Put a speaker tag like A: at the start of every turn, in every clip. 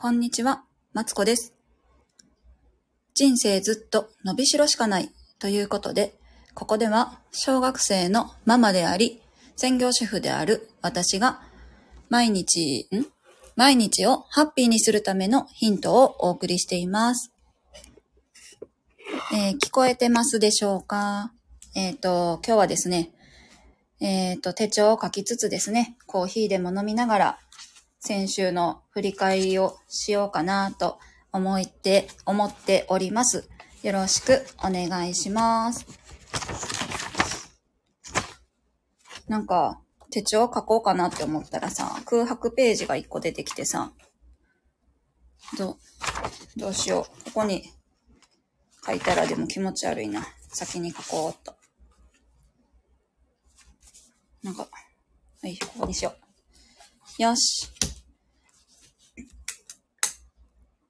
A: こんにちは、マツコです。人生ずっと伸びしろしかないということで、ここでは小学生のママであり、専業主婦である私が毎日、ん？毎日をハッピーにするためのヒントをお送りしています。えー聞こえてますでしょうか？えっ、と、今日はですね、えっ、と、手帳を書きつつですね、コーヒーでも飲みながら、先週の振り返りをしようかなと思って、思っております。よろしくお願いします。なんか、手帳書こうかなって思ったらさ、空白ページが1個出てきてさ、ど、どうしよう。ここに書いたらでも気持ち悪いな。先に書こうっと。なんか、はい、ここにしよう。よし。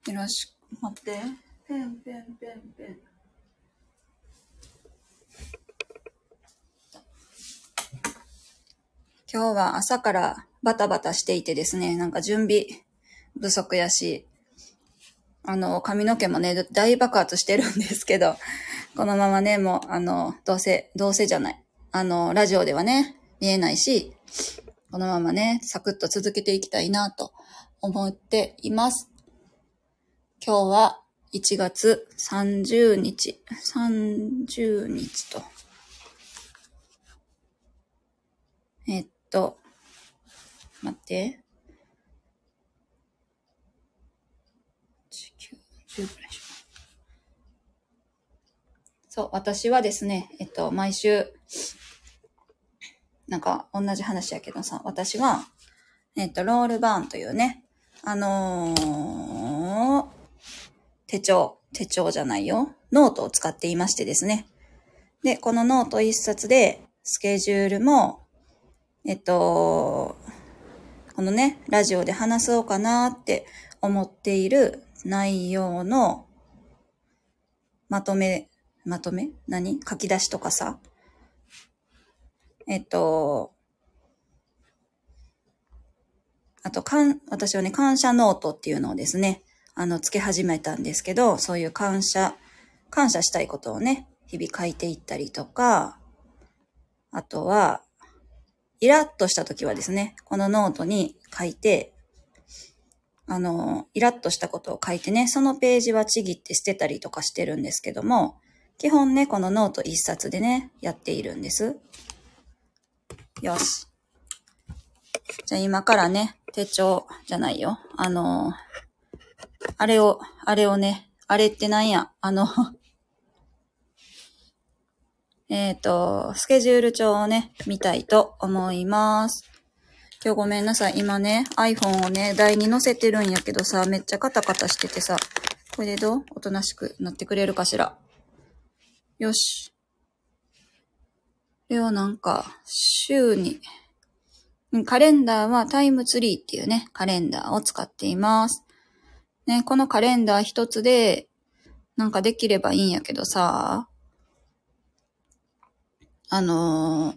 A: よろしく、待って。ペン、ペン、ペン、ペン。今日は朝からバタバタしていてですね、なんか準備不足やし、あの、髪の毛もね、大爆発してるんですけど、このままね、もう、あの、どうせ、どうせじゃない。あの、ラジオではね、見えないし、このままね、サクッと続けていきたいなと思っています。今日は1月30日、30日と。えっと、待って。そう、私はですね、えっと、毎週、なんか同じ話やけどさ、私は、えっと、ロルバーンというね、あのー手帳、手帳じゃないよ、ノートを使っていましてですね。で、このノート一冊で、スケジュールも、えっと、このね、ラジオで話そうかなって思っている内容のまとめ、まとめ？何？書き出しとかさ。えっと、あと、かん、私はね、感謝ノートっていうのをですね、あの、つけ始めたんですけど、そういう感謝、感謝したいことをね、日々書いていったりとか、あとは、イラッとした時はですね、このノートに書いて、あの、イラッとしたことを書いてね、そのページはちぎって捨てたりとかしてるんですけども、基本ね、このノート一冊でね、やっているんです。よし。じゃあ今からね、手帳じゃないよ。あの、あれを、あれをね、あれってなんや、あの、えっと、スケジュール帳をね、見たいと思います。今日ごめんなさい。今ね、iPhone をね、台に載せてるんやけどさ、めっちゃカタカタしててさ、これでどう？おとなしくなってくれるかしら？よし。これをなんか、週に、うんカレンダーはタイムツリーっていうね、カレンダーを使っています。ね、このカレンダー一つで、なんかできればいいんやけどさ、あのー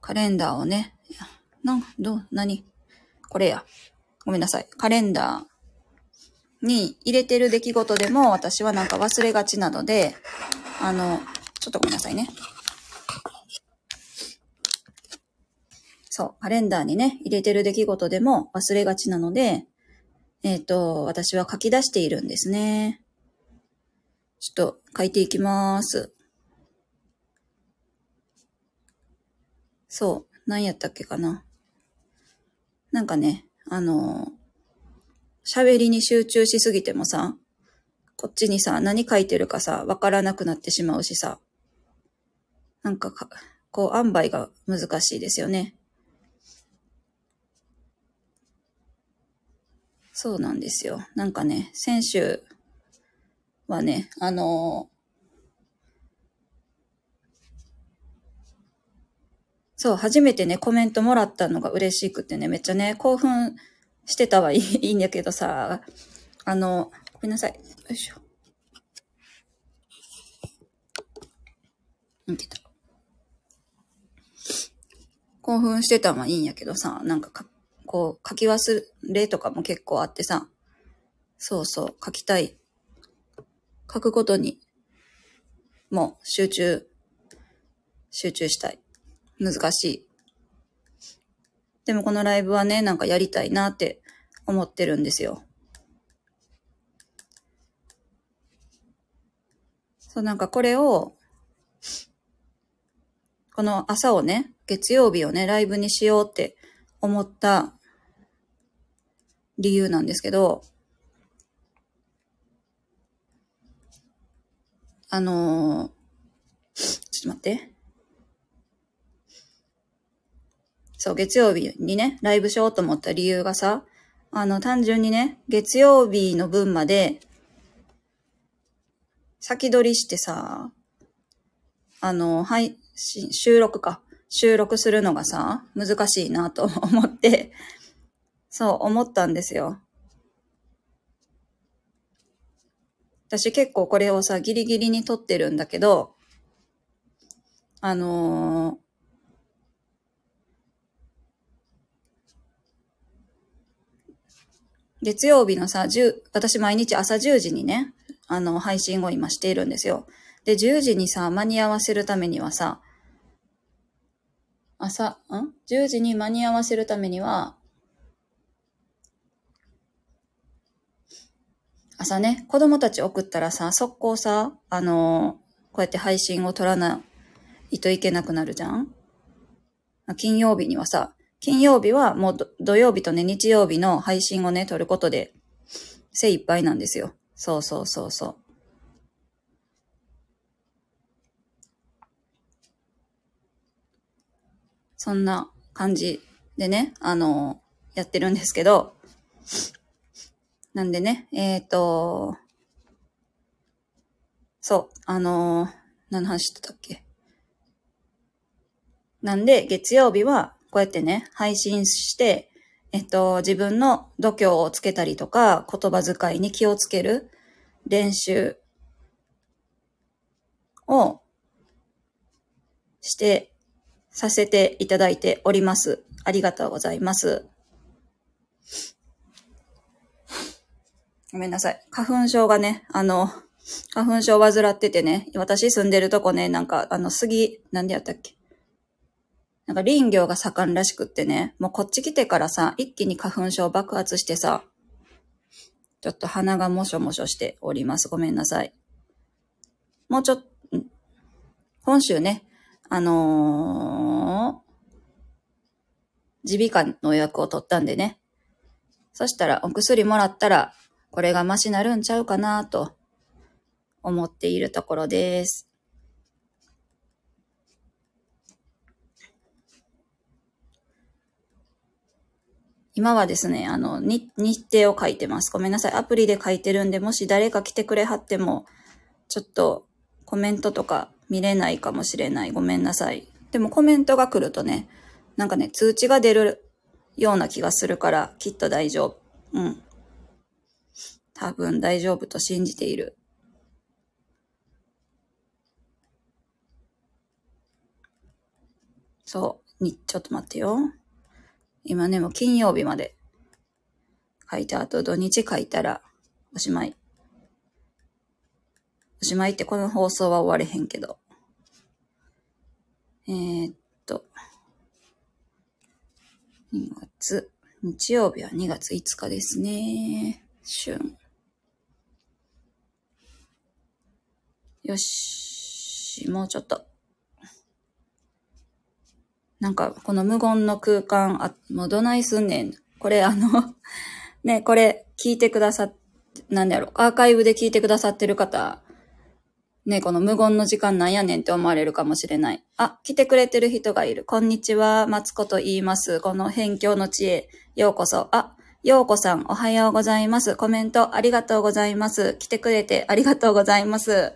A: カレンダーをね、なん、どう、何？これや。ごめんなさい。カレンダーに入れてる出来事でも私はなんか忘れがちなので、あの、ちょっとごめんなさいね。そう、カレンダーにね、入れてる出来事でも忘れがちなので、えっ、と、私は書き出しているんですね。ちょっと書いていきます。そう、何やったっけかな。なんかね、あの喋りに集中しすぎてもさ、こっちにさ、何書いてるかさ、わからなくなってしまうしさ、なんかか、こう、塩梅が難しいですよね。そうなんですよ。なんかね、先週はね、あのそう、初めてね、コメントもらったのが嬉しくてね、めっちゃね、興奮してたはいいんだけどさ、あの、ごめんなさい。よいしょ。見てた？興奮してたのはいいんやけどさ、なんかか、こう書き忘れとかも結構あってさ、そうそう、書きたい。書くことに、もう集中、集中したい。難しい。でもこのライブはね、なんかやりたいなって思ってるんですよ。そう、なんかこれを、この朝をね、月曜日をね、ライブにしようって思った理由なんですけど、あのー、ちょっと待って。そう、月曜日にね、ライブしようと思った理由がさ、あの、単純にね、月曜日の分まで、先取りしてさ、あの、はい、収録か。収録するのがさ、難しいなと思って、そう思ったんですよ。私結構これをさ、ギリギリに撮ってるんだけど、あのー、月曜日のさ、10、私毎日朝10時にね、あの、配信を今しているんですよ。で、10時にさ、間に合わせるためにはさ、朝、ん ?10 時に間に合わせるためには、朝ね、子供たち送ったらさ、速攻さ、あのー、こうやって配信を撮らないといけなくなるじゃん金曜日にはさ、金曜日はもう土曜日とね、日曜日の配信をね、撮ることで精一杯なんですよ。そうそうそうそう。そんな感じでね、あのー、やってるんですけど、なんでね、えっ、ー、と、そう、あのー、何の話してたっけ？なんで、月曜日は、こうやってね、配信して、えっと、自分の度胸をつけたりとか、言葉遣いに気をつける練習をして、させていただいております。ありがとうございます。ごめんなさい。花粉症がね、あの、花粉症を患っててね、私住んでるとこね、なんか、あの、杉、なんでやったっけ？なんか林業が盛んらしくってね、もうこっち来てからさ、一気に花粉症爆発してさ、ちょっと鼻がもしょもしょしております。ごめんなさい。もうちょっ、本州ね、あのー、耳鼻科の予約を取ったんでね。そしたらお薬もらったらこれがマシなるんちゃうかなと思っているところです。今はですね、あの、日程を書いてます。ごめんなさい。アプリで書いてるんで、もし誰か来てくれはっても、ちょっとコメントとか見れないかもしれない。ごめんなさい。でもコメントが来るとね、なんかね、通知が出るような気がするから、きっと大丈夫。うん。多分大丈夫と信じている。そう。に、ちょっと待ってよ。今ね、もう金曜日まで書いた後土日書いたらおしまい。おしまいってこの放送は終われへんけど。えー、っと。2月、日曜日は2月5日ですね。春。よし、もうちょっと。なんか、この無言の空間、あ、もうどないすんねん。これあの ね、これ聞いてくださっ、なんだろう、アーカイブで聞いてくださってる方、ね、この無言の時間なんやねんって思われるかもしれない。あ、来てくれてる人がいる。こんにちは、マツコと言います。この辺境の地へようこそ。あ、ようこさん、おはようございます。コメントありがとうございます。来てくれてありがとうございます。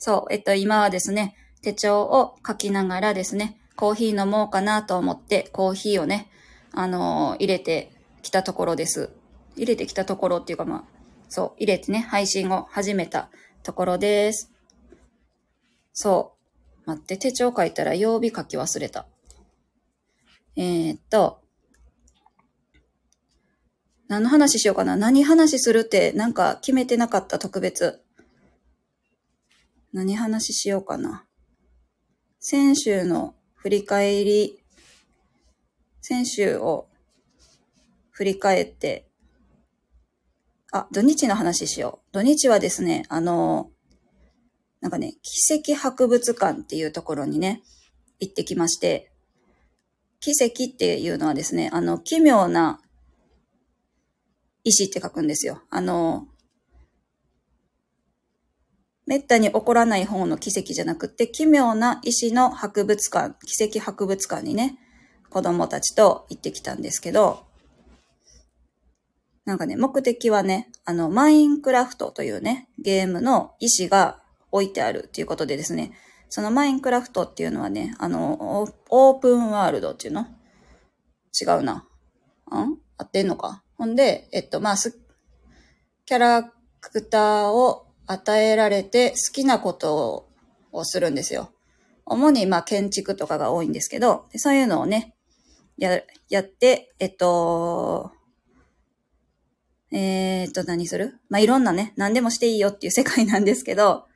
A: そう、えっと、今はですね、手帳を書きながらですね、コーヒー飲もうかなと思って、コーヒーをね、あのー、入れてきたところです。入れてきたところっていうかまあ、そう、入れてね、配信を始めたところです。そう。待って、手帳書いたら曜日書き忘れた。えー、っと、何の話しようかな何話するってなんか決めてなかった特別。何話しようかな。先週の振り返り、先週を振り返って、あ、土日の話しよう。土日はですね、あの、なんかね、奇跡博物館っていうところにね、行ってきまして、奇跡っていうのはですね、あの、奇妙な石って書くんですよ。あの、めったに起こらない方の奇跡じゃなくて、奇妙な石の博物館、奇跡博物館にね、子供たちと行ってきたんですけど、なんかね、目的はね、あの、マインクラフトというね、ゲームの石が置いてあるっていうことでですね、そのマインクラフトっていうのはね、あの、オープンワールドっていうの？違うな。ん？合ってんのか？ほんで、えっと、まあ、す、キャラクターを与えられて好きなことをするんですよ。主に、まあ、建築とかが多いんですけど、そういうのをね、や、やって、えっと、えー、っと、何する？まあ、いろんなね、何でもしていいよっていう世界なんですけど、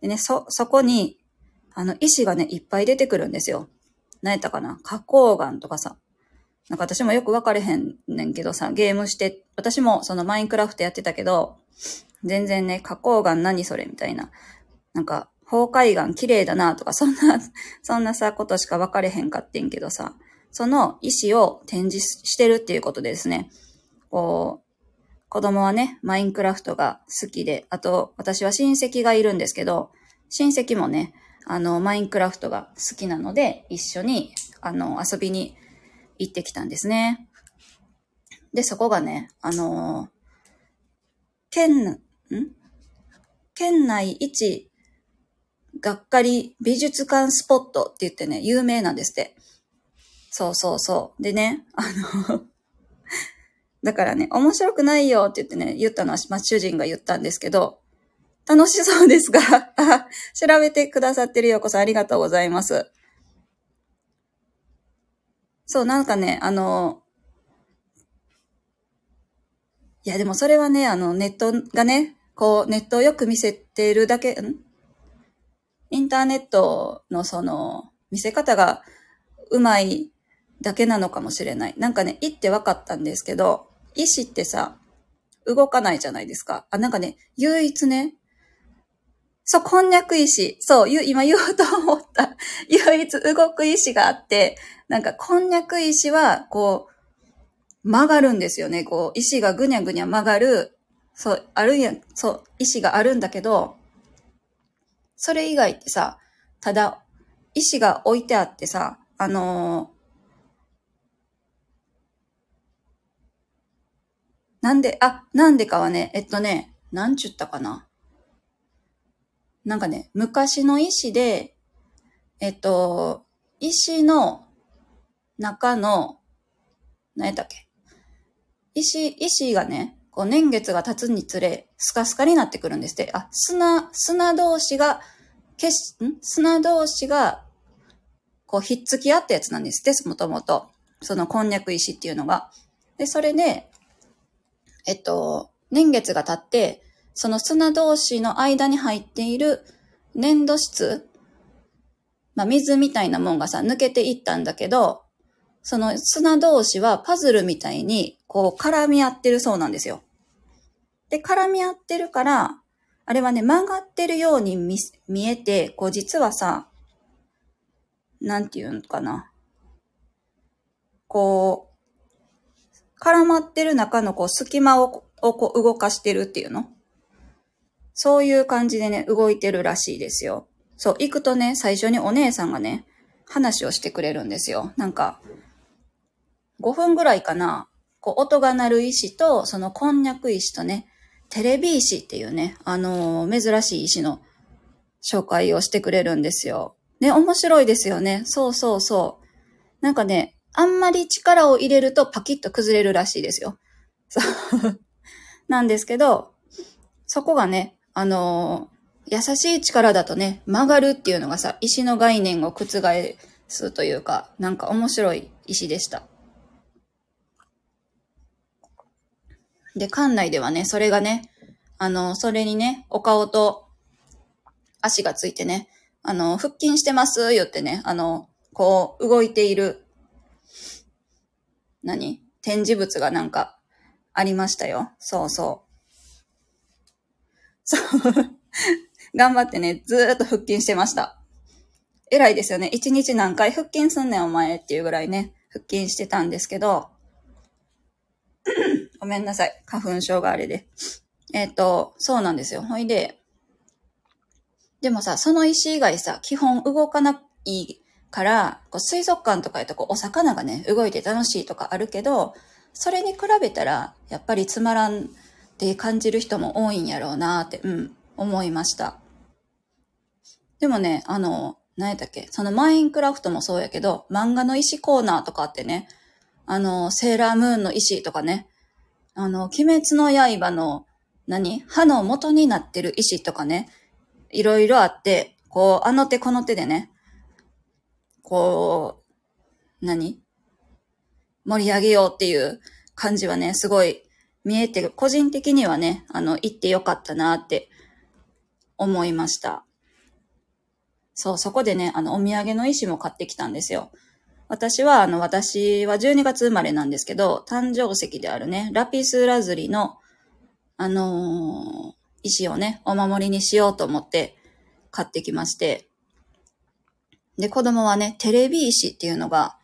A: でね、そ、そこに、あの、石がね、いっぱい出てくるんですよ。何やったかな？花崗岩とかさ。なんか私もよく分かれへんねんけどさ、ゲームして、私もそのマインクラフトやってたけど、全然ね、花崗岩何それみたいな。なんか、崩壊岩綺麗だなとか、そんな、そんなさ、ことしか分かれへんかってんけどさ、その石を展示してるっていうことですね、こう、子供はね、マインクラフトが好きで、あと、私は親戚がいるんですけど、親戚もね、あの、マインクラフトが好きなので、一緒に、あの、遊びに行ってきたんですね。で、そこがね、あの県、ん？県内一がっかり美術館スポットって言ってね、有名なんですって。そうそうそう。でね、あの だからね、面白くないよって言ってね、言ったのは、ま、主人が言ったんですけど、楽しそうですが、調べてくださってるようこそありがとうございます。そう、なんかね、あの、いや、でもそれはね、あの、ネットがね、こう、ネットをよく見せてるだけ、ん？インターネットのその、見せ方がうまいだけなのかもしれない。なんかね、いって分かったんですけど、意志ってさ、動かないじゃないですか。あ、なんかね、唯一ね、そう、こんにゃく石。そう、今言おうと思った。唯一動く石があって、なんか、こんにゃく石は、こう、曲がるんですよね。こう、石がぐにゃぐにゃ曲がる、そう、あるんや、そう、石があるんだけど、それ以外ってさ、ただ、石が置いてあってさ、あのー、なんで、あ、なんでかはね、えっとね、なんちゅったかな。なんかね、昔の石で、えっと、石の中の、何やったっけ？石、石がね、こう年月が経つにつれ、スカスカになってくるんですって。あ、砂、砂同士が、消し、ん？砂同士が、こう、ひっつき合ったやつなんですって、もともと。そのこんにゃく石っていうのが。で、それで、えっと、年月が経って、その砂同士の間に入っている粘土質、まあ、水みたいなもんがさ、抜けていったんだけど、その砂同士はパズルみたいに、こう、絡み合ってるそうなんですよ。で、絡み合ってるから、あれはね、曲がってるように見見えて、こう、実はさ、なんていうのかな。こう、絡まってる中のこう、隙間ををこう動かしてるっていうのそういう感じでね、動いてるらしいですよ。そう、行くとね、最初にお姉さんがね、話をしてくれるんですよ。なんか、5分ぐらいかな、こう、音が鳴る石と、そのこんにゃく石とね、テレビ石っていうね、あのー、珍しい石の紹介をしてくれるんですよ。ね、面白いですよね。そうそうそう。なんかね、あんまり力を入れるとパキッと崩れるらしいですよ。そう。なんですけど、そこがね、あのー、優しい力だとね、曲がるっていうのがさ、石の概念を覆すというか、なんか面白い石でした。で、館内ではね、それがね、あの、それにね、お顔と足がついてね、あの、腹筋してますよってね、あの、こう、動いている、何？展示物がなんかありましたよ。そうそう。そう。頑張ってね、ずーっと腹筋してました。偉いですよね。一日何回腹筋すんねんお前っていうぐらいね、腹筋してたんですけど、ごめんなさい。花粉症があれで。えっ、ー、と、そうなんですよ。ほいで、でもさ、その石以外さ、基本動かないから、こう水族館とかやとこうお魚がね、動いて楽しいとかあるけど、それに比べたら、やっぱりつまらんって感じる人も多いんやろうなって、うん、思いました。でもね、あの、何やったっけ？そのマインクラフトもそうやけど、漫画の石コーナーとかあってね、あの、セーラームーンの石とかね、あの、鬼滅の刃の、何？歯の元になってる石とかね、いろいろあって、こう、あの手この手でね、こう、何？盛り上げようっていう感じはね、すごい見えてる、個人的にはね、あの、行ってよかったなって思いました。そう、そこでね、あの、お土産の石も買ってきたんですよ。私は、あの、私は12月生まれなんですけど、誕生石であるね、ラピスラズリの、あのー、石をね、お守りにしようと思って買ってきまして。で、子供はね、テレビ石っていうのが、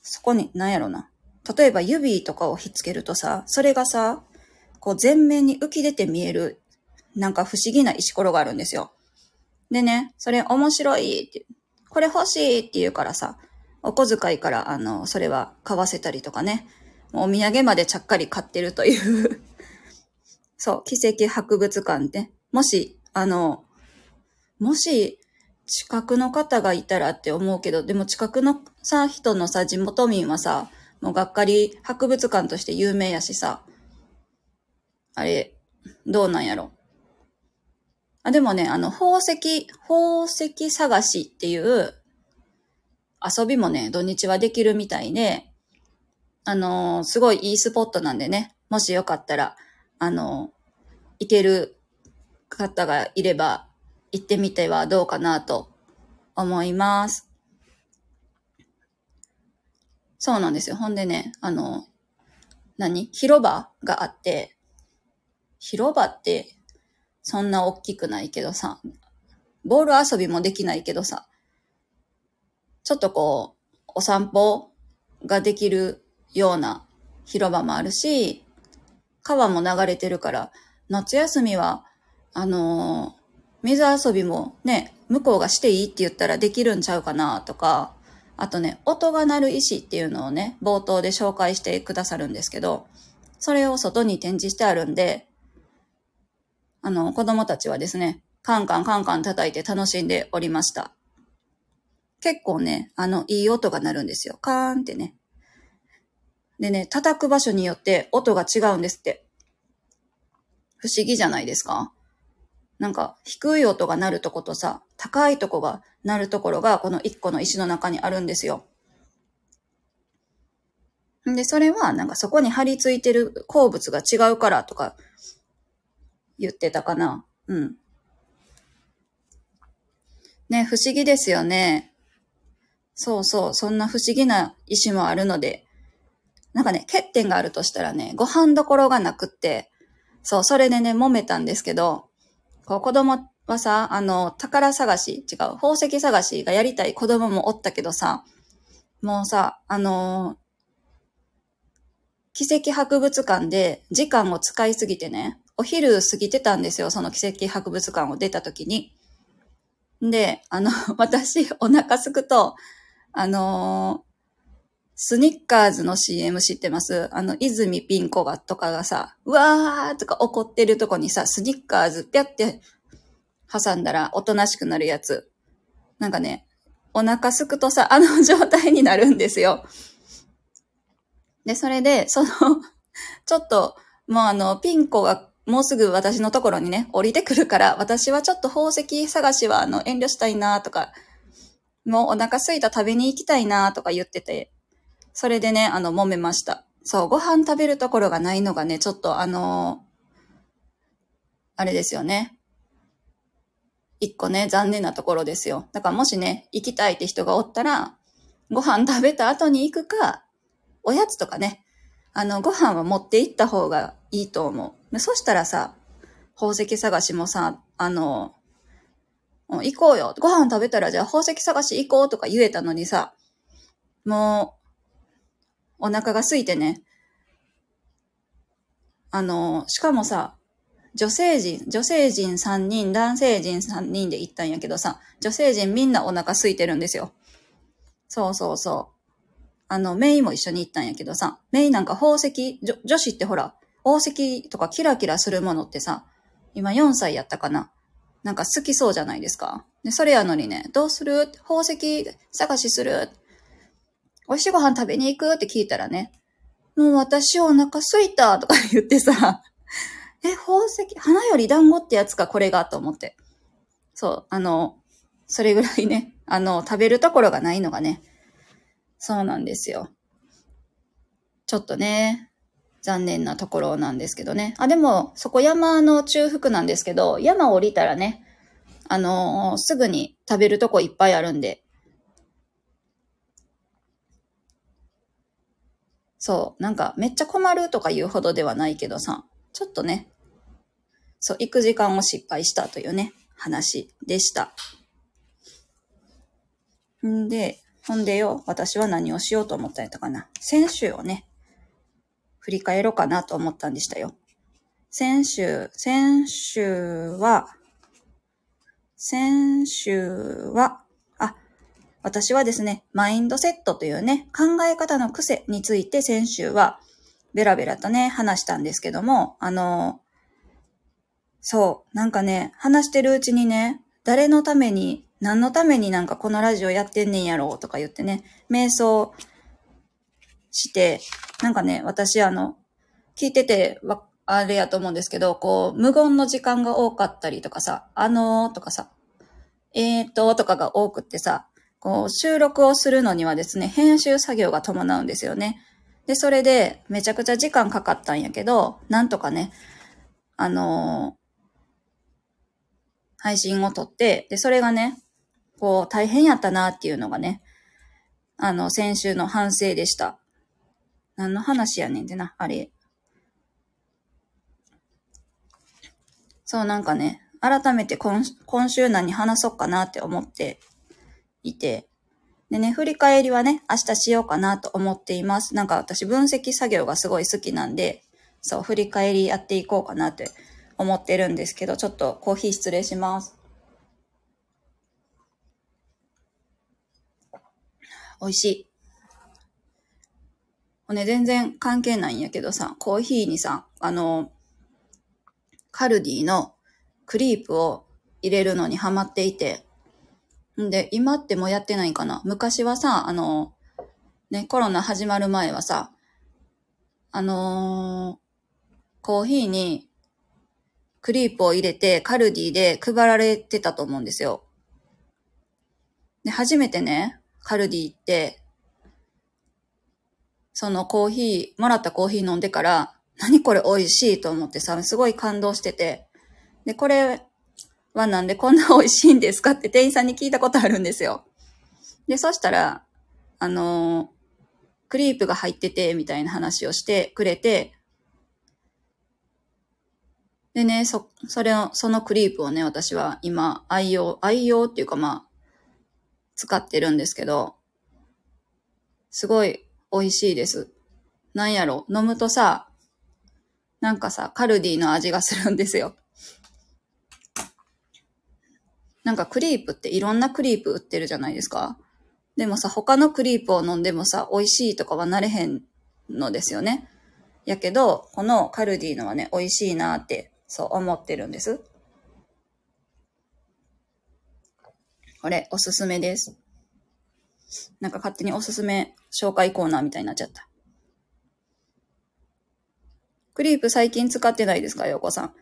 A: そこに、なんやろな。例えば指とかをひっつけるとさ、それがさ、こう全面に浮き出て見える、なんか不思議な石ころがあるんですよ。でね、それ面白いって、これ欲しいって言うからさ、お小遣いから、あの、それは買わせたりとかね、お土産までちゃっかり買ってるという。そう、奇跡博物館で、もし、あの、もし、近くの方がいたらって思うけど、でも近くのさ、人のさ、地元民はさ、もうがっかり博物館として有名やしさ、あれ、どうなんやろ。あ、でもね、あの、宝石、宝石探しっていう遊びもね、土日はできるみたいで、あのー、すごいいいスポットなんでね、もしよかったら、あの、行ける方がいれば行ってみてはどうかなと思います。そうなんですよ。ほんでね、あの、何？広場があって、広場ってそんな大きくないけどさ、ボール遊びもできないけどさ、ちょっとこう、お散歩ができるような広場もあるし、川も流れてるから、夏休みは、あのー、水遊びもね、向こうがしていいって言ったらできるんちゃうかなとか、あとね、音が鳴る石っていうのをね、冒頭で紹介してくださるんですけど、それを外に展示してあるんで、あの、子供たちはですね、カンカンカンカン叩いて楽しんでおりました。結構ね、あの、いい音が鳴るんですよ。カーンってね。でね、叩く場所によって音が違うんですって。不思議じゃないですか？なんか、低い音が鳴るとことさ、高いとこが鳴るところが、この一個の石の中にあるんですよ。で、それは、なんかそこに張り付いてる鉱物が違うからとか、言ってたかな。うん。ね、不思議ですよね。そうそう、そんな不思議な石もあるので、なんかね、欠点があるとしたらね、ご飯どころがなくって、そう、それでね、揉めたんですけど、こう子供はさ、あの、宝探し、違う、宝石探しがやりたい子供もおったけどさ、もうさ、あの奇跡博物館で時間を使いすぎてね、お昼過ぎてたんですよ、その奇跡博物館を出た時に。で、あの、私、お腹すくと、あのスニッカーズの CM 知ってます？あの、泉ピン子がとかがさ、うわーとか怒ってるとこにさ、スニッカーズぴゃって挟んだらおとなしくなるやつ。なんかね、お腹すくとさ、あの状態になるんですよ。で、それで、そのちょっと、もうあの、ピン子がもうすぐ私のところにね、降りてくるから、私はちょっと宝石探しはあの、遠慮したいなとか、もうお腹すいた食べに行きたいなとか言ってて、それでね、あの、揉めました。そう、ご飯食べるところがないのがね、ちょっとあのあれですよね。一個ね、残念なところですよ。だからもしね、行きたいって人がおったら、ご飯食べた後に行くか、おやつとかね、あの、ご飯は持って行った方がいいと思う。そしたらさ、宝石探しもさ、あの、行こうよ。ご飯食べたらじゃあ宝石探し行こうとか言えたのにさ、もう、お腹が空いてね。あの、しかもさ、女性陣、女性陣3人、男性陣3人で行ったんやけどさ、女性陣みんなお腹空いてるんですよ。そうそうそう。あの、メイも一緒に行ったんやけどさ、メイなんか宝石、女女子ってほら、宝石とかキラキラするものってさ、今4歳やったかな。なんか好きそうじゃないですか。で、それやのにね、どうする？宝石探しする？美味しいご飯食べに行く？って聞いたらね、もう私お腹すいたとか言ってさ、え、宝石、花より団子ってやつかこれがと思って。そう、あの、それぐらいね、あの、食べるところがないのがね、そうなんですよ。ちょっとね、残念なところなんですけどね。あ、でも、そこ山の中腹なんですけど、山降りたらね、あのー、すぐに食べるとこいっぱいあるんで。そう、なんかめっちゃ困るとか言うほどではないけどさ、ちょっとね、そう、行く時間を失敗したというね、話でした。んで、ほんでよ、私は何をしようと思ったんやったかな。先週をね、振り返ろうかなと思ったんでしたよ。先週、先週は、先週は、あ、私はですね、マインドセットというね、考え方の癖について先週は、ベラベラとね、話したんですけども、あの、そう、なんかね、話してるうちにね、誰のために、何のためになんかこのラジオやってんねんやろうとか言ってね、瞑想して、なんかね、私あの、聞いてて、あれやと思うんですけど、こう、無言の時間が多かったりとかさ、あのーとかさ、えーととかが多くってさ、こう、収録をするのにはですね、編集作業が伴うんですよね。で、それで、めちゃくちゃ時間かかったんやけど、なんとかね、あのー、配信を撮って、で、それがね、こう、大変やったなっていうのがね、あの、先週の反省でした。何の話やねんってな、あれ。そう、なんかね、改めて今今週何話そうかなって思っていて、でね、振り返りはね、明日しようかなと思っています。なんか私分析作業がすごい好きなんで、そう、振り返りやっていこうかなって思ってるんですけど、ちょっとコーヒー失礼します。美味しい。ね、全然関係ないんやけどさ、コーヒーにさ、あの、カルディのクリープを入れるのにハマっていて、んで、今ってもうやってないかな昔はさ、あの、ね、コロナ始まる前はさ、あのー、コーヒーにクリープを入れてカルディで配られてたと思うんですよ。で、初めてね、カルディ行って、そのコーヒー、もらったコーヒー飲んでから、何これ美味しいと思ってさ、すごい感動してて。で、これはなんでこんな美味しいんですかって店員さんに聞いたことあるんですよ。で、そしたら、あのー、クリープが入ってて、みたいな話をしてくれて、でね、そ、それを、そのクリープをね、私は今愛用、愛用っていうかまあ、使ってるんですけど、すごい美味しいです。なんやろ、飲むとさ、なんかさ、カルディの味がするんですよ。なんかクリープっていろんなクリープ売ってるじゃないですか。でもさ、他のクリープを飲んでもさ、美味しいとかはなれへんのですよね。やけど、このカルディのはね、美味しいなって、そう思ってるんです。これ、おすすめです。なんか勝手におすすめ紹介コーナーみたいになっちゃった。クリープ最近使ってないですか、ようこさん？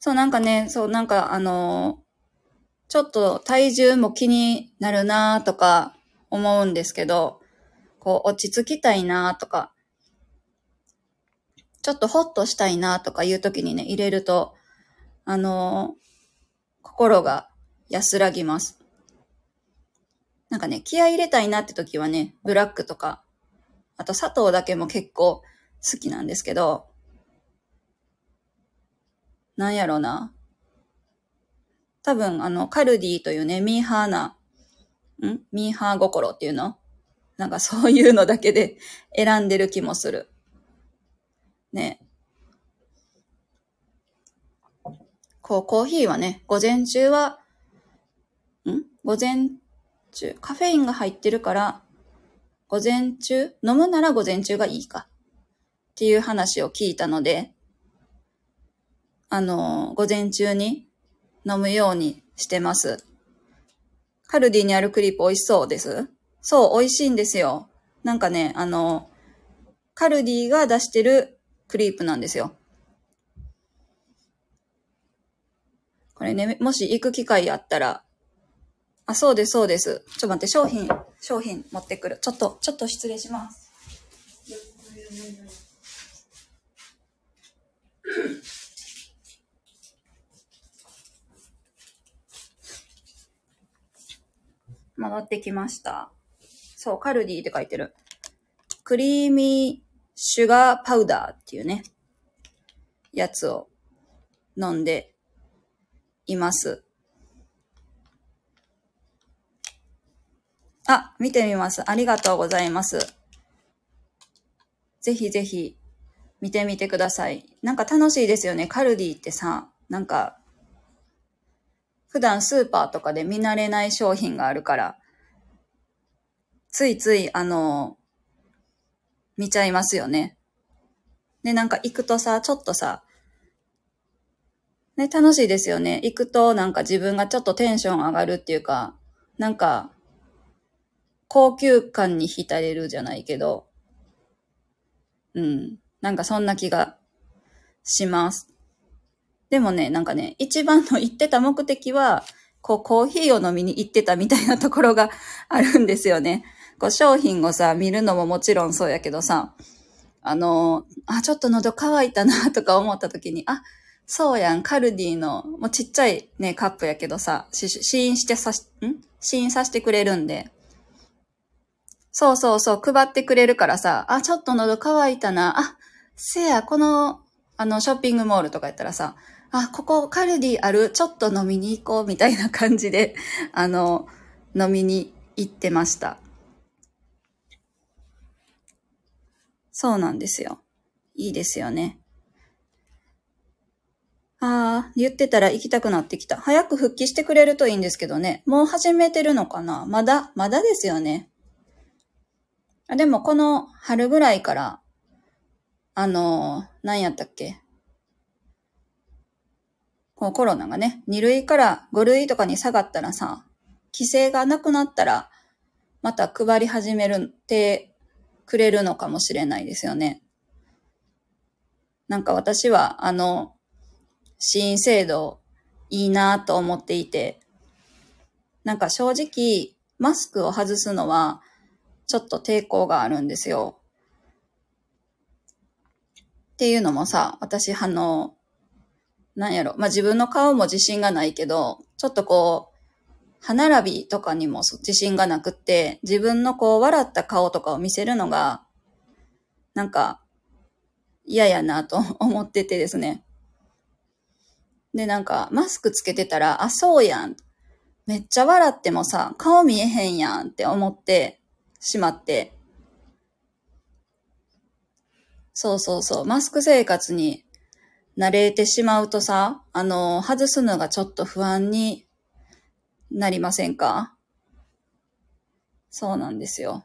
A: そう、なんかね、そう、なんかあのー、ちょっと体重も気になるなとか思うんですけど、こう、落ち着きたいなとか、ちょっとホッとしたいなとかいう時にね、入れると、あのー心が安らぎます。なんかね、気合い入れたいなって時はね、ブラックとか、あと砂糖だけも結構好きなんですけど、なんやろな。多分、あの、カルディというね、ミーハーな、ん？ミーハー心っていうの？なんかそういうのだけで 選んでる気もする。ね。こう、コーヒーはね、午前中は、ん？午前中、カフェインが入ってるから、午前中、飲むなら午前中がいいか。っていう話を聞いたので、あの、午前中に飲むようにしてます。カルディにあるクリープ美味しそうですそう、美味しいんですよ。なんかね、あの、カルディが出してるクリープなんですよ。これね、もし行く機会あったら、あ、そうです、そうです。ちょっと待って、商品、商品持ってくる。ちょっと、ちょっと失礼します。戻ってきました。そう、カルディって書いてる。クリーミーシュガーパウダーっていうね、やつを飲んでいます。あ、見てみます。ありがとうございます。ぜひぜひ見てみてください。なんか楽しいですよね。カルディってさ、なんか、普段スーパーとかで見慣れない商品があるから、ついつい、あの、見ちゃいますよね。で、なんか行くとさ、ちょっとさ、ね、楽しいですよね。行くとなんか自分がちょっとテンション上がるっていうか、なんか、高級感に浸れるじゃないけど、うん。なんかそんな気がします。でもね、なんかね、一番の行ってた目的は、こう、コーヒーを飲みに行ってたみたいなところが あるんですよね。こう、商品をさ、見るのももちろんそうやけどさ、あの、あ、ちょっと喉乾いたなとか思った時に、あ、そうやん、カルディの、もうちっちゃいね、カップやけどさ、試飲してさし、ん？試飲させてくれるんで。そうそうそう、配ってくれるからさ、あ、ちょっと喉乾いたな。あ、せや、この、あの、ショッピングモールとかやったらさ、あ、ここカルディある、ちょっと飲みに行こう、みたいな感じで、あの、飲みに行ってました。そうなんですよ。いいですよね。ああ、言ってたら行きたくなってきた。早く復帰してくれるといいんですけどね。もう始めてるのかな？まだ、まだですよね。あでもこの春ぐらいから、あのー、何やったっけこのコロナがね、2類から5類とかに下がったらさ、規制がなくなったら、また配り始めるってくれるのかもしれないですよね。なんか私は、あの、新制度いいなと思っていて、なんか正直、マスクを外すのは、ちょっと抵抗があるんですよ。っていうのもさ、私、あの、なんやろ、まあ、自分の顔も自信がないけど、ちょっとこう、歯並びとかにも自信がなくって、自分のこう、笑った顔とかを見せるのが、なんか、嫌やなと思っててですね。で、なんか、マスクつけてたら、あ、そうやん。めっちゃ笑ってもさ、顔見えへんやんって思ってしまって。そうそうそう。マスク生活に慣れてしまうとさ、あの、外すのがちょっと不安になりませんか？そうなんですよ。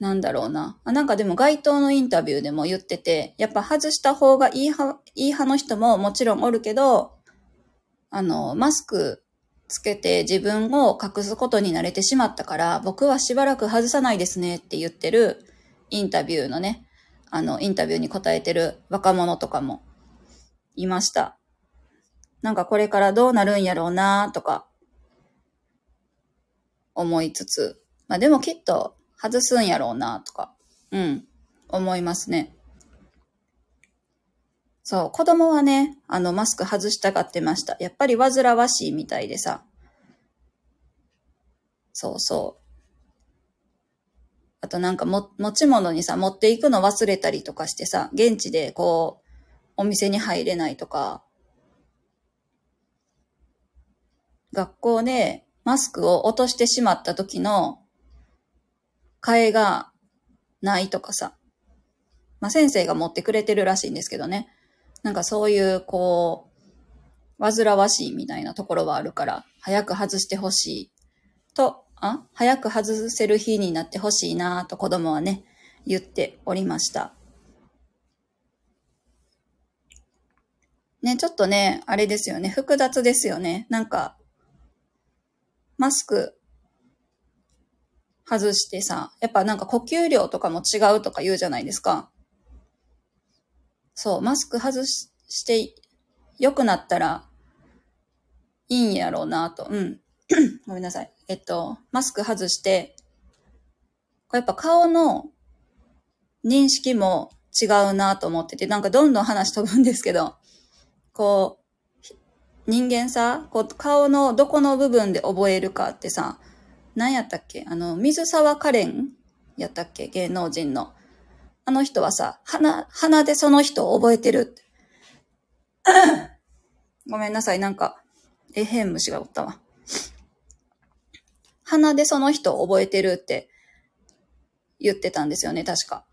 A: なんだろうな。あなんかでも街頭のインタビューでも言ってて、やっぱ外した方がいい派、いい派の人ももちろんおるけど、あの、マスクつけて自分を隠すことに慣れてしまったから、僕はしばらく外さないですねって言ってるインタビューのね、あの、インタビューに答えてる若者とかもいました。なんかこれからどうなるんやろうなとか、思いつつ、まあでもきっと外すんやろうな、とか、うん、思いますね。そう、子供はね、あの、マスク外したがってました。やっぱり煩わしいみたいでさ。そうそう。あとなんかも、持ち物にさ、持っていくの忘れたりとかしてさ、現地でこう、お店に入れないとか、学校でマスクを落としてしまった時の替えがないとかさ、まあ、先生が持ってくれてるらしいんですけどね。なんかそういう、こう、煩わしいみたいなところはあるから、早く外してほしいとあ早く外せる日になってほしいなと子供はね、言っておりました。ね、ちょっとね、あれですよね、複雑ですよね。なんか、マスク外してさ、やっぱなんか呼吸量とかも違うとか言うじゃないですか。そう、マスク外しして良くなったらいいんやろうなと。うん。ごめんなさい。えっと、マスク外して、これやっぱ顔の認識も違うなと思ってて、なんかどんどん話飛ぶんですけど、こう、人間さ、こう顔のどこの部分で覚えるかってさ、何やったっけ？あの、水沢カレンやったっけ？芸能人の。あの人はさ、鼻、鼻でその人を覚えてる。ごめんなさい、なんか、えへん虫がおったわ。鼻でその人を覚えてるって言ってたんですよね、確か。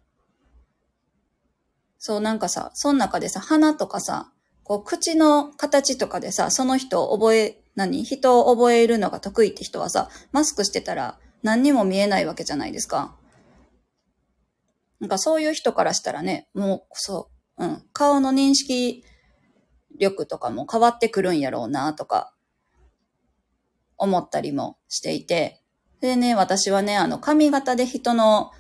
A: そう、なんかさ、その中でさ、鼻とかさ、こう、口の形とかでさ、その人を覚え、何？人を覚えるのが得意って人はさ、マスクしてたら何にも見えないわけじゃないですか。なんかそういう人からしたらね、もう、そう、うん、顔の認識力とかも変わってくるんやろうな、とか、思ったりもしていて、でね、私はね、あの、髪型で人の、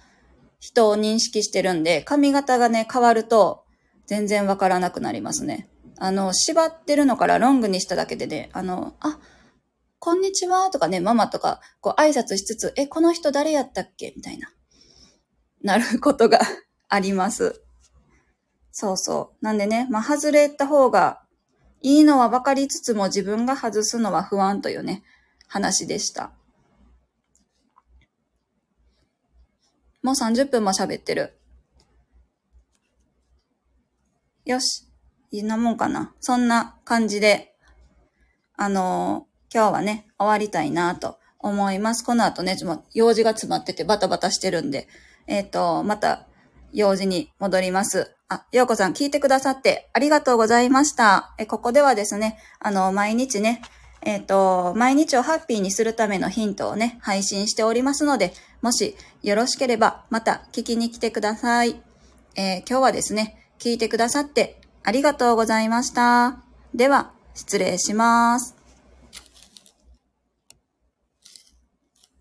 A: 人を認識してるんで、髪型がね、変わると、全然わからなくなりますね。あの、縛ってるのからロングにしただけでね、あの、あ、こんにちはとかね、ママとか、こう挨拶しつつ、え、この人誰やったっけ？みたいな、なることが あります。そうそう。なんでね、まあ、外れた方がいいのは分かりつつも自分が外すのは不安というね、話でした。もう30分も喋ってる。よし。いいなもんかな。そんな感じで、あのー、今日はね、終わりたいなと思います。この後ね、ちょっと用事が詰まっててバタバタしてるんで、えっ、ー、と、また用事に戻ります。あ、ようこさん聞いてくださってありがとうございました。え、ここではですね、あの、毎日ね、えっ、ー、と、毎日をハッピーにするためのヒントをね、配信しておりますので、もしよろしければまた聞きに来てください。えー、今日はですね、聞いてくださってありがとうございました。では、失礼します。